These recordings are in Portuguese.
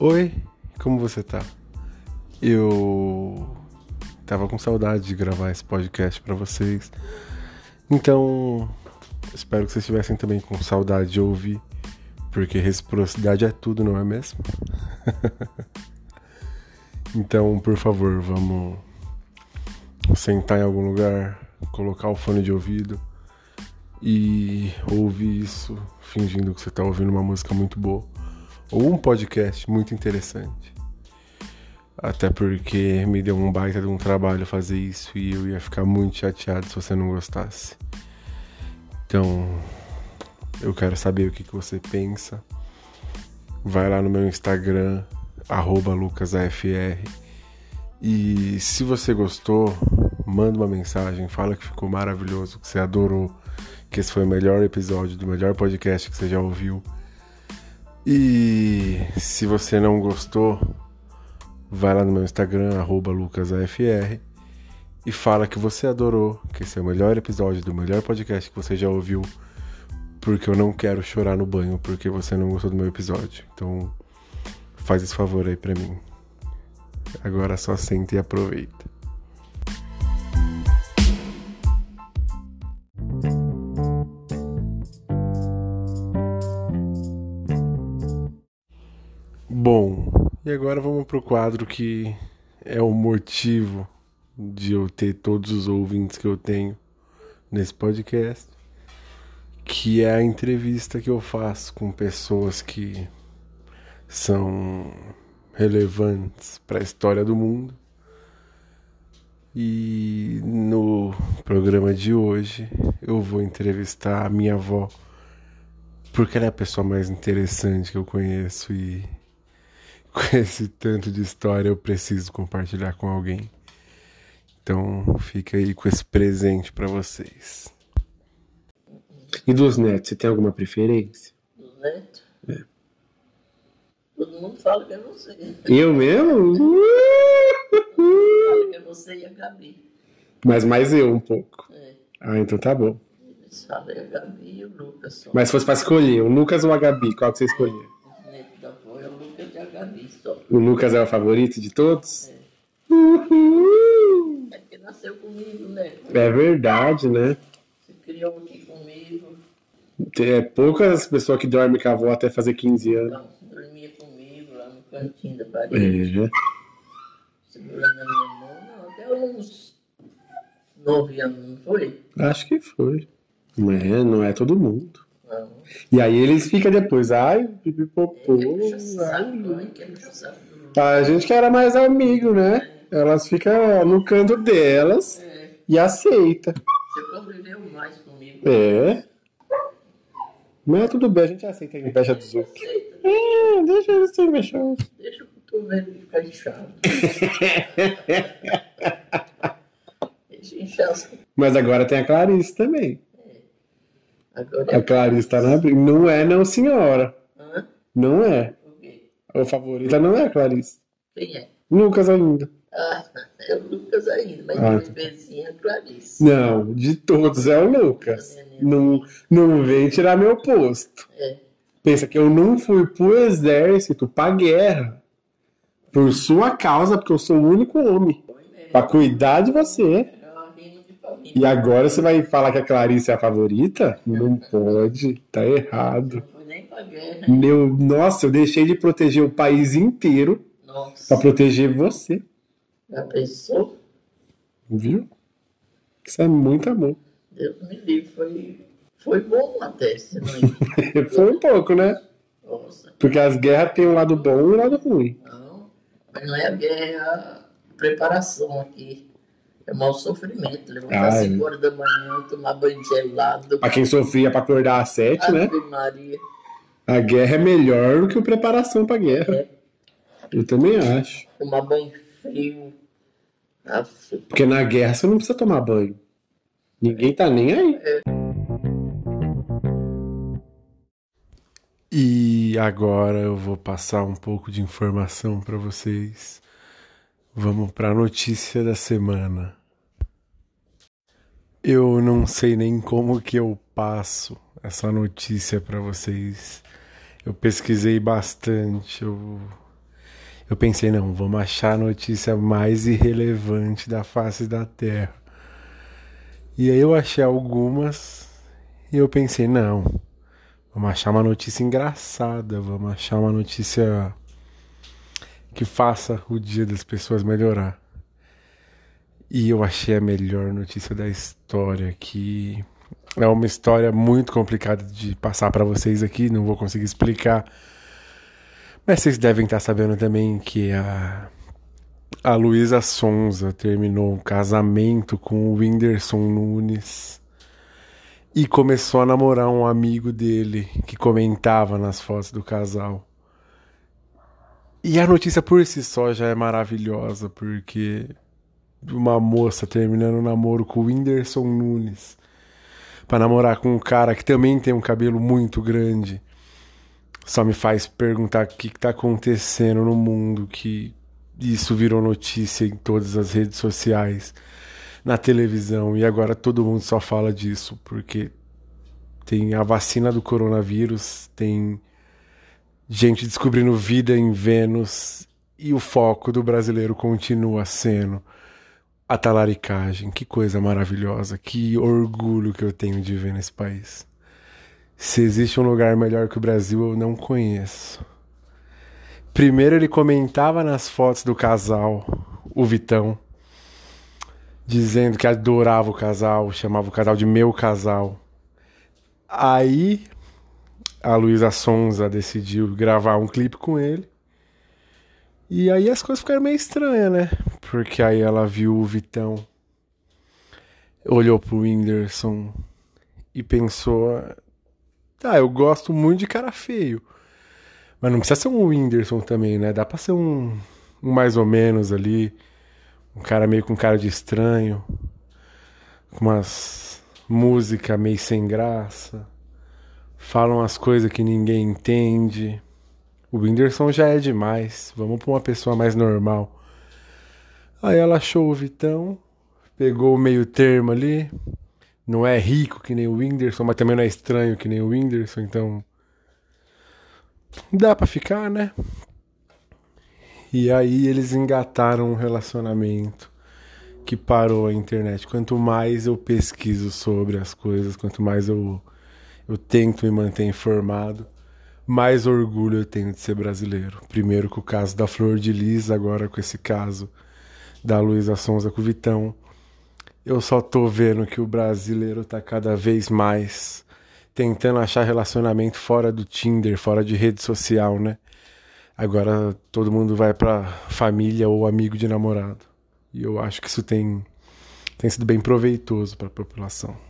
Oi, como você tá? Eu tava com saudade de gravar esse podcast para vocês. Então, espero que vocês estivessem também com saudade de ouvir, porque reciprocidade é tudo, não é mesmo? então, por favor, vamos sentar em algum lugar, colocar o fone de ouvido e ouvir isso fingindo que você tá ouvindo uma música muito boa ou um podcast muito interessante. Até porque me deu um baita de um trabalho fazer isso e eu ia ficar muito chateado se você não gostasse. Então, eu quero saber o que, que você pensa. Vai lá no meu Instagram, lucasafr. E se você gostou, manda uma mensagem, fala que ficou maravilhoso, que você adorou, que esse foi o melhor episódio do melhor podcast que você já ouviu. E se você não gostou, vai lá no meu Instagram, lucasafr, e fala que você adorou, que esse é o melhor episódio do melhor podcast que você já ouviu, porque eu não quero chorar no banho porque você não gostou do meu episódio. Então, faz esse favor aí pra mim. Agora só senta e aproveita. E agora vamos pro quadro que é o motivo de eu ter todos os ouvintes que eu tenho nesse podcast, que é a entrevista que eu faço com pessoas que são relevantes para a história do mundo. E no programa de hoje eu vou entrevistar a minha avó, porque ela é a pessoa mais interessante que eu conheço e com esse tanto de história eu preciso compartilhar com alguém. Então fica aí com esse presente para vocês. E dos netos, você tem alguma preferência? Dos netos? É. Todo mundo fala que é você. Eu mesmo? Fala que é você e a Gabi. Mas mais eu um pouco. É. Ah, então tá bom. Eles falam é a Gabi e o Lucas só. Mas se fosse pra escolher, o Lucas ou a Gabi, qual que você escolher? Os netos da avó é o Lucas e a Gabi só. O Lucas é o favorito de todos? É. Uhul. É porque nasceu comigo, né? É verdade, né? Se criou aqui comigo. É poucas pessoas que dormem com a avó até fazer 15 anos. Não, dormia comigo lá no cantinho da parede. É. Segurando a minha mão. Não, até uns nove anos, não foi? Acho que foi. Não é, não é todo mundo. Não. E aí eles ficam depois, ai, pipipopô. É, saco do A gente que era mais amigo, né? Elas ficam no canto delas É, e aceita. você conviveu mais comigo. É. Mas tudo bem, a gente aceita a inveja dos outros. É, deixa eles ser invejosos. deixa o cotovelo ficar inchado. Mas agora tem a Clarice também. A Clarice tá na briga. Não é, não, senhora. Hã? Não é. O favorita não é a Clarice. Quem é? Lucas ainda. Ah, é o Lucas ainda, mas Ah, de bebezinha é a Clarice. Não, de todos é o Lucas. Não, não vem tirar meu posto. É. Pensa que eu não fui pro exército, pra guerra. Por sua causa, porque eu sou o único homem. Foi mesmo. Pra cuidar de você. É uma rima de família. E agora você vai falar que a Clarice é a favorita? Não pode, tá errado. Guerra. Meu, nossa, eu deixei de proteger o país inteiro Nossa. pra proteger você, Já pensou? viu? Isso é muito amor. Deus me livre. Foi, foi bom até. Se não... Foi um pouco, né? Nossa. Porque as guerras têm um lado bom e um lado ruim. Não. Mas não é a guerra, é a preparação aqui. É mau sofrimento. Levantar às é. 5 horas da manhã, tomar banho gelado. Pra quem sofria pra acordar às sete, né? Ave Maria. A guerra é melhor do que a preparação pra guerra. É. Eu também acho. Tomar banho frio. Aff, Porque na guerra você não precisa tomar banho. Ninguém tá nem aí. E agora eu vou passar um pouco de informação para vocês. Vamos para a notícia da semana. Eu não sei nem como que eu passo essa notícia para vocês. Eu pesquisei bastante, eu Eu pensei, não, vamos achar a notícia mais irrelevante da face da Terra. E aí eu achei algumas e eu pensei, não, vamos achar uma notícia engraçada, vamos achar uma notícia que faça o dia das pessoas melhorar. E eu achei a melhor notícia da história, que é uma história muito complicada de passar para vocês aqui, não vou conseguir explicar. Mas vocês devem estar sabendo também que a, a Luísa Sonza terminou um casamento com o Whindersson Nunes e começou a namorar um amigo dele que comentava nas fotos do casal. E a notícia por si só já é maravilhosa, porque uma moça terminando um namoro com o Whindersson Nunes para namorar com um cara que também tem um cabelo muito grande. Só me faz perguntar o que está acontecendo no mundo que isso virou notícia em todas as redes sociais, na televisão e agora todo mundo só fala disso porque tem a vacina do coronavírus, tem gente descobrindo vida em Vênus e o foco do brasileiro continua sendo a talaricagem. Que coisa maravilhosa, que orgulho que eu tenho de ver nesse país. Se existe um lugar melhor que o Brasil, eu não conheço. Primeiro ele comentava nas fotos do casal, o Vitão, dizendo que adorava o casal, chamava o casal de meu casal. Aí a Luísa Sonza decidiu gravar um clipe com ele. E aí as coisas ficaram meio estranhas, né? Porque aí ela viu o Vitão, olhou pro Whindersson e pensou: tá, eu gosto muito de cara feio. Mas não precisa ser um Whindersson também, né? Dá pra ser um, um mais ou menos ali. Um cara meio com cara de estranho. Com umas música meio sem graça. Falam as coisas que ninguém entende. O Whindersson já é demais. Vamos pra uma pessoa mais normal. Aí ela achou o Vitão, pegou o meio termo ali. Não é rico que nem o Whindersson, mas também não é estranho que nem o Whindersson, então. Dá pra ficar, né? E aí eles engataram um relacionamento que parou a internet. Quanto mais eu pesquiso sobre as coisas, quanto mais eu, eu tento me manter informado, mais orgulho eu tenho de ser brasileiro. Primeiro com o caso da Flor de Lis, agora com esse caso da Luísa Sonza com o Vitão. Eu só tô vendo que o brasileiro tá cada vez mais tentando achar relacionamento fora do Tinder, fora de rede social, né? Agora todo mundo vai pra família ou amigo de namorado. E eu acho que isso tem, tem sido bem proveitoso para a população.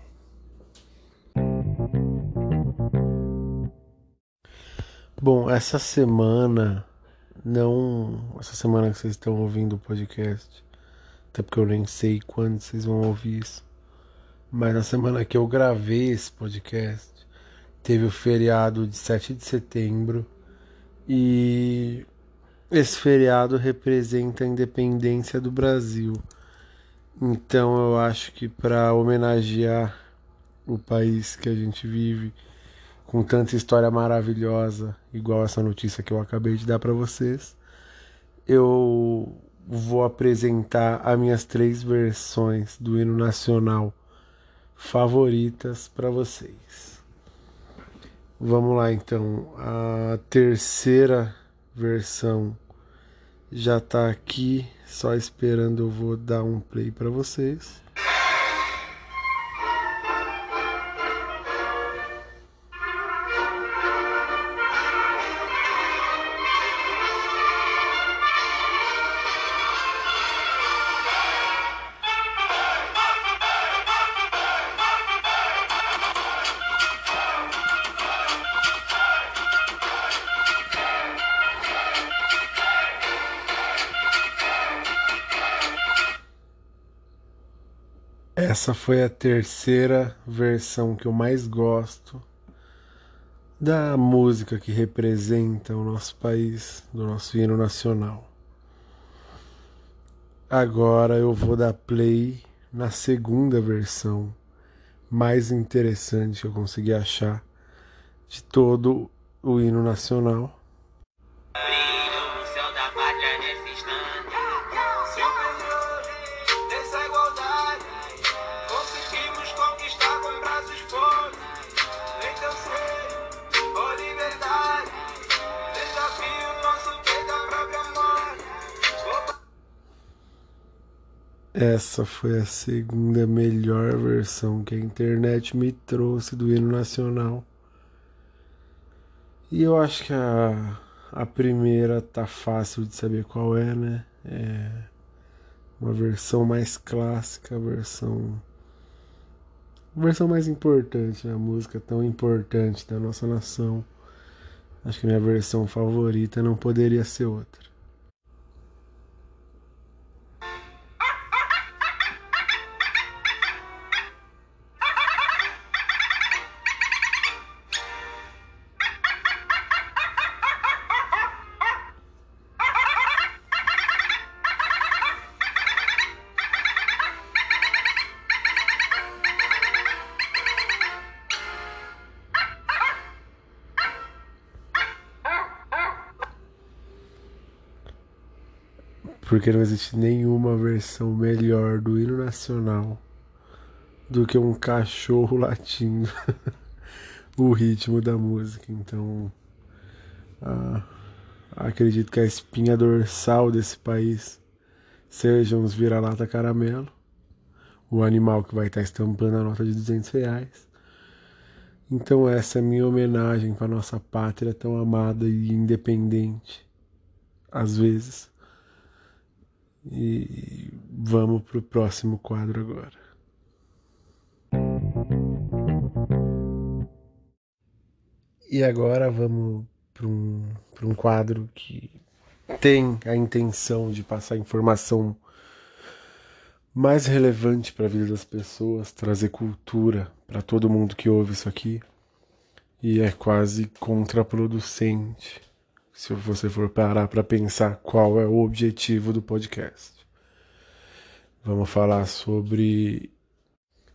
Bom, essa semana não. Essa semana que vocês estão ouvindo o podcast, até porque eu nem sei quando vocês vão ouvir isso, mas na semana que eu gravei esse podcast, teve o feriado de 7 de setembro e esse feriado representa a independência do Brasil. Então eu acho que para homenagear o país que a gente vive, com tanta história maravilhosa, igual essa notícia que eu acabei de dar para vocês, eu vou apresentar as minhas três versões do hino nacional favoritas para vocês. Vamos lá então, a terceira versão já está aqui, só esperando eu vou dar um play para vocês. Essa foi a terceira versão que eu mais gosto da música que representa o nosso país, do nosso hino nacional. Agora eu vou dar play na segunda versão mais interessante que eu consegui achar de todo o hino nacional. Essa foi a segunda melhor versão que a internet me trouxe do hino nacional. E eu acho que a, a primeira tá fácil de saber qual é, né? É uma versão mais clássica, a versão versão mais importante, né? a música tão importante da nossa nação. Acho que minha versão favorita não poderia ser outra. Porque não existe nenhuma versão melhor do hino nacional do que um cachorro latindo o ritmo da música. Então, ah, acredito que a espinha dorsal desse país sejam os vira-lata caramelo, o animal que vai estar estampando a nota de 200 reais. Então, essa é a minha homenagem para nossa pátria tão amada e independente, às vezes e vamos pro próximo quadro agora. E agora vamos para um, um quadro que tem a intenção de passar informação mais relevante para a vida das pessoas, trazer cultura para todo mundo que ouve isso aqui. E é quase contraproducente se você for parar para pensar qual é o objetivo do podcast. Vamos falar sobre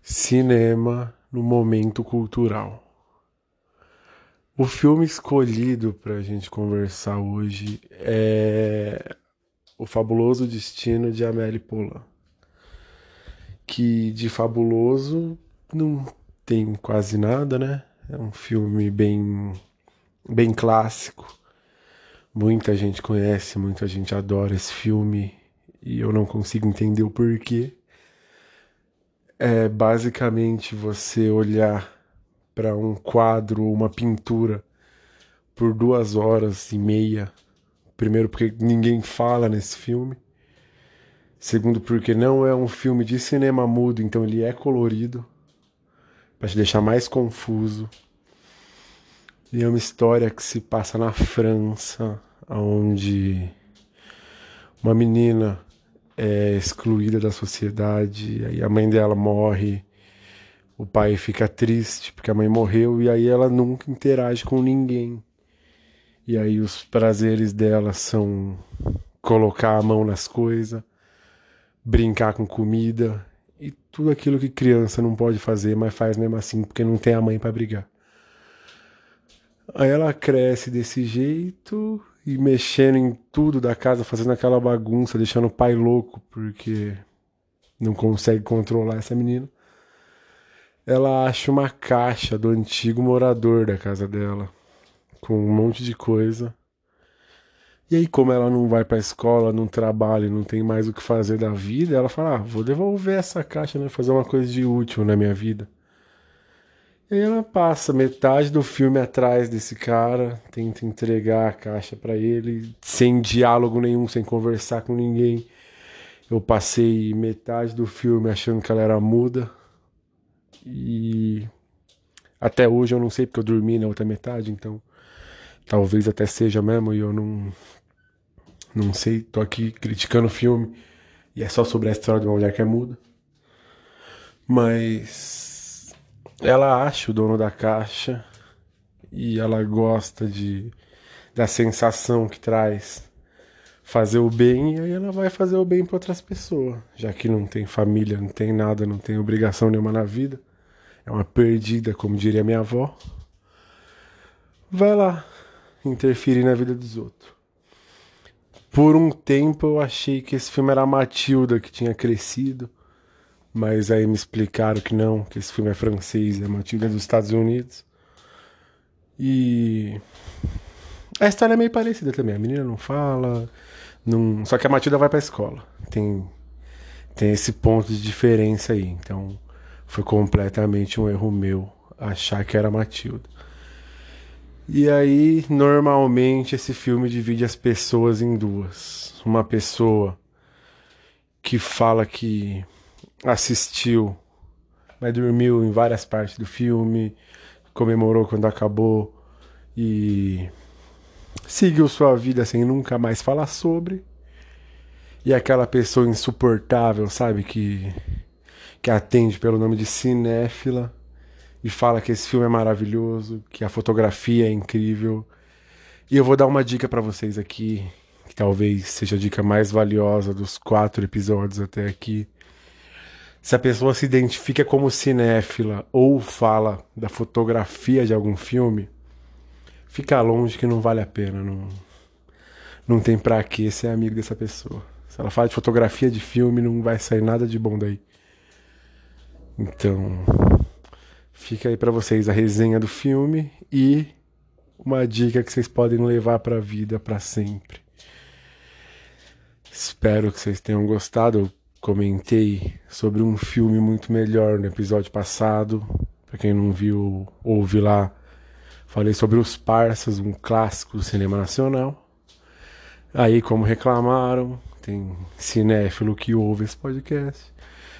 cinema no momento cultural. O filme escolhido para a gente conversar hoje é O Fabuloso Destino de Amélie Poulain, que de fabuloso não tem quase nada, né? É um filme bem, bem clássico Muita gente conhece, muita gente adora esse filme e eu não consigo entender o porquê. É basicamente você olhar para um quadro, uma pintura por duas horas e meia. Primeiro, porque ninguém fala nesse filme. Segundo, porque não é um filme de cinema mudo, então ele é colorido para te deixar mais confuso. E é uma história que se passa na França, onde uma menina é excluída da sociedade, aí a mãe dela morre, o pai fica triste porque a mãe morreu e aí ela nunca interage com ninguém. E aí os prazeres dela são colocar a mão nas coisas, brincar com comida e tudo aquilo que criança não pode fazer, mas faz mesmo assim porque não tem a mãe para brigar. Aí ela cresce desse jeito e mexendo em tudo da casa, fazendo aquela bagunça, deixando o pai louco porque não consegue controlar essa menina. Ela acha uma caixa do antigo morador da casa dela, com um monte de coisa. E aí, como ela não vai pra escola, não trabalha, não tem mais o que fazer da vida, ela fala: ah, vou devolver essa caixa, né? Fazer uma coisa de útil na minha vida. Ela passa metade do filme atrás desse cara, tenta entregar a caixa para ele, sem diálogo nenhum, sem conversar com ninguém. Eu passei metade do filme achando que ela era muda. E até hoje eu não sei porque eu dormi na outra metade, então talvez até seja mesmo e eu não não sei, tô aqui criticando o filme e é só sobre a história de uma mulher que é muda. Mas ela acha o dono da caixa e ela gosta de da sensação que traz fazer o bem e aí ela vai fazer o bem para outras pessoas, já que não tem família, não tem nada, não tem obrigação nenhuma na vida. É uma perdida, como diria minha avó. Vai lá interferir na vida dos outros. Por um tempo eu achei que esse filme era a Matilda que tinha crescido mas aí me explicaram que não, que esse filme é francês, é Matilda dos Estados Unidos. E a história é meio parecida também. A menina não fala, não... só que a Matilda vai pra escola. Tem tem esse ponto de diferença aí. Então, foi completamente um erro meu achar que era Matilda. E aí, normalmente, esse filme divide as pessoas em duas. Uma pessoa que fala que assistiu, mas dormiu em várias partes do filme, comemorou quando acabou e seguiu sua vida sem nunca mais falar sobre. E aquela pessoa insuportável, sabe, que que atende pelo nome de cinéfila e fala que esse filme é maravilhoso, que a fotografia é incrível. E eu vou dar uma dica para vocês aqui, que talvez seja a dica mais valiosa dos quatro episódios até aqui. Se a pessoa se identifica como cinéfila ou fala da fotografia de algum filme, fica longe que não vale a pena, não, não tem pra que ser amigo dessa pessoa. Se ela fala de fotografia de filme, não vai sair nada de bom daí. Então, fica aí para vocês a resenha do filme e uma dica que vocês podem levar para a vida para sempre. Espero que vocês tenham gostado. Comentei sobre um filme muito melhor no episódio passado. Para quem não viu, ouve lá. Falei sobre Os Parsas, um clássico do cinema nacional. Aí, como reclamaram, tem cinéfilo que ouve esse podcast.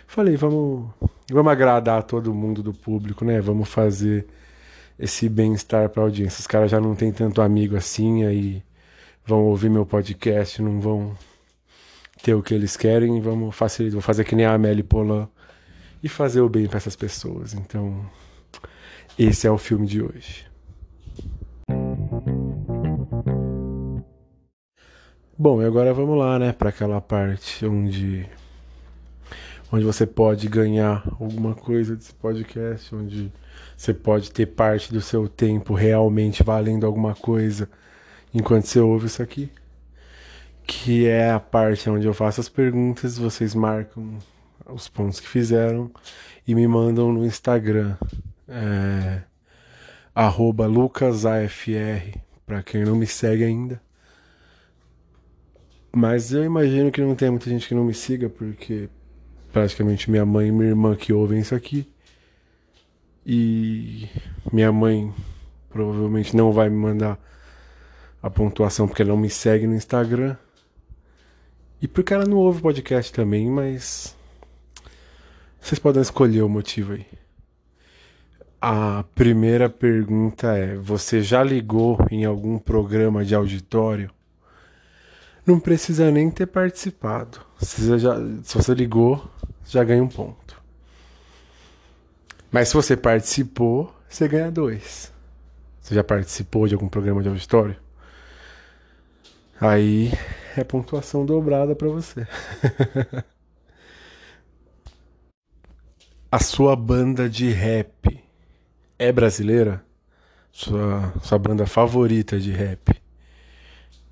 Falei, vamos, vamos agradar todo mundo do público, né? Vamos fazer esse bem-estar para a audiência. Os caras já não tem tanto amigo assim, aí vão ouvir meu podcast, não vão ter o que eles querem, vamos facilitar, vou fazer que nem a Amélie Polan e fazer o bem para essas pessoas. Então, esse é o filme de hoje. Bom, e agora vamos lá, né, para aquela parte onde onde você pode ganhar alguma coisa desse podcast, onde você pode ter parte do seu tempo realmente valendo alguma coisa enquanto você ouve isso aqui. Que é a parte onde eu faço as perguntas, vocês marcam os pontos que fizeram e me mandam no Instagram. É, lucasafr, para quem não me segue ainda. Mas eu imagino que não tem muita gente que não me siga, porque praticamente minha mãe e minha irmã que ouvem isso aqui. E minha mãe provavelmente não vai me mandar a pontuação porque ela não me segue no Instagram. E porque ela não ouve podcast também, mas vocês podem escolher o motivo aí. A primeira pergunta é: você já ligou em algum programa de auditório? Não precisa nem ter participado. Se, já, se você ligou, já ganha um ponto. Mas se você participou, você ganha dois. Você já participou de algum programa de auditório? Aí é pontuação dobrada para você. A sua banda de rap é brasileira? Sua, sua banda favorita de rap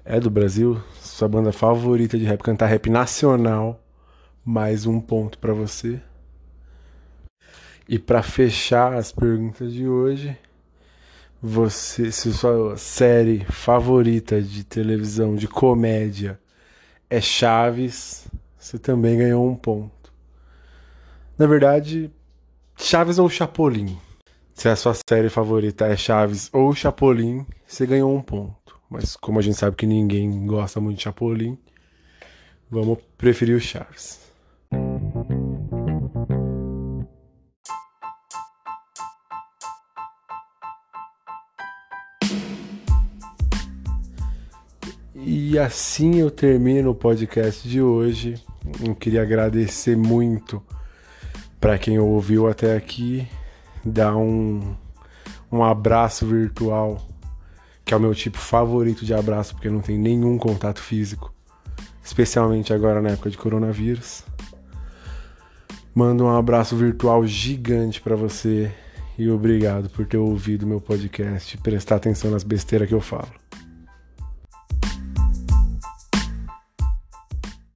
é do Brasil? Sua banda favorita de rap, cantar rap nacional mais um ponto para você. E para fechar as perguntas de hoje, você, se sua série favorita de televisão de comédia é Chaves, você também ganhou um ponto. Na verdade, Chaves ou Chapolin. Se a sua série favorita é Chaves ou Chapolin, você ganhou um ponto. Mas como a gente sabe que ninguém gosta muito de Chapolin, vamos preferir o Chaves. E assim eu termino o podcast de hoje. Eu queria agradecer muito para quem ouviu até aqui, dar um, um abraço virtual, que é o meu tipo favorito de abraço, porque não tem nenhum contato físico, especialmente agora na época de coronavírus. Mando um abraço virtual gigante para você e obrigado por ter ouvido meu podcast e prestar atenção nas besteiras que eu falo.